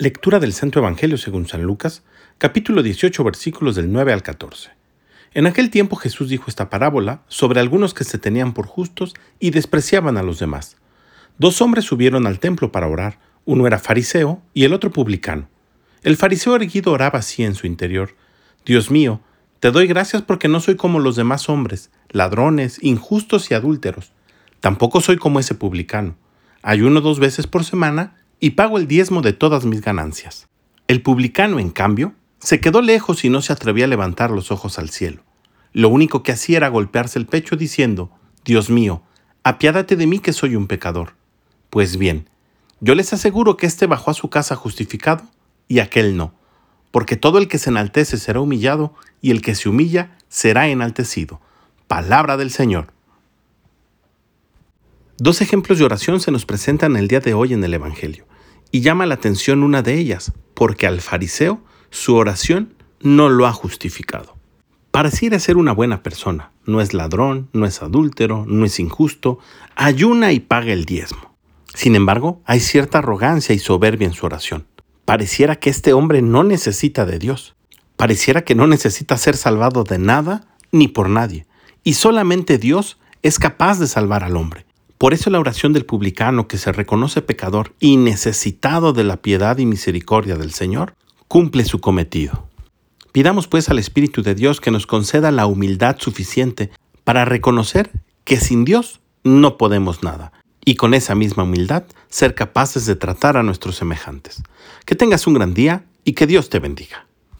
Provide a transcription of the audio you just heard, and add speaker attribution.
Speaker 1: Lectura del Santo Evangelio según San Lucas, capítulo 18, versículos del 9 al 14. En aquel tiempo Jesús dijo esta parábola sobre algunos que se tenían por justos y despreciaban a los demás. Dos hombres subieron al templo para orar, uno era fariseo y el otro publicano. El fariseo erguido oraba así en su interior, Dios mío, te doy gracias porque no soy como los demás hombres, ladrones, injustos y adúlteros. Tampoco soy como ese publicano. Ayuno dos veces por semana y pago el diezmo de todas mis ganancias. El publicano, en cambio, se quedó lejos y no se atrevía a levantar los ojos al cielo. Lo único que hacía era golpearse el pecho diciendo, Dios mío, apiádate de mí que soy un pecador. Pues bien, yo les aseguro que éste bajó a su casa justificado y aquel no, porque todo el que se enaltece será humillado y el que se humilla será enaltecido. Palabra del Señor. Dos ejemplos de oración se nos presentan el día de hoy en el Evangelio, y llama la atención una de ellas, porque al fariseo su oración no lo ha justificado. Pareciera ser una buena persona, no es ladrón, no es adúltero, no es injusto, ayuna y paga el diezmo. Sin embargo, hay cierta arrogancia y soberbia en su oración. Pareciera que este hombre no necesita de Dios. Pareciera que no necesita ser salvado de nada ni por nadie. Y solamente Dios es capaz de salvar al hombre. Por eso la oración del publicano que se reconoce pecador y necesitado de la piedad y misericordia del Señor, cumple su cometido. Pidamos pues al Espíritu de Dios que nos conceda la humildad suficiente para reconocer que sin Dios no podemos nada y con esa misma humildad ser capaces de tratar a nuestros semejantes. Que tengas un gran día y que Dios te bendiga.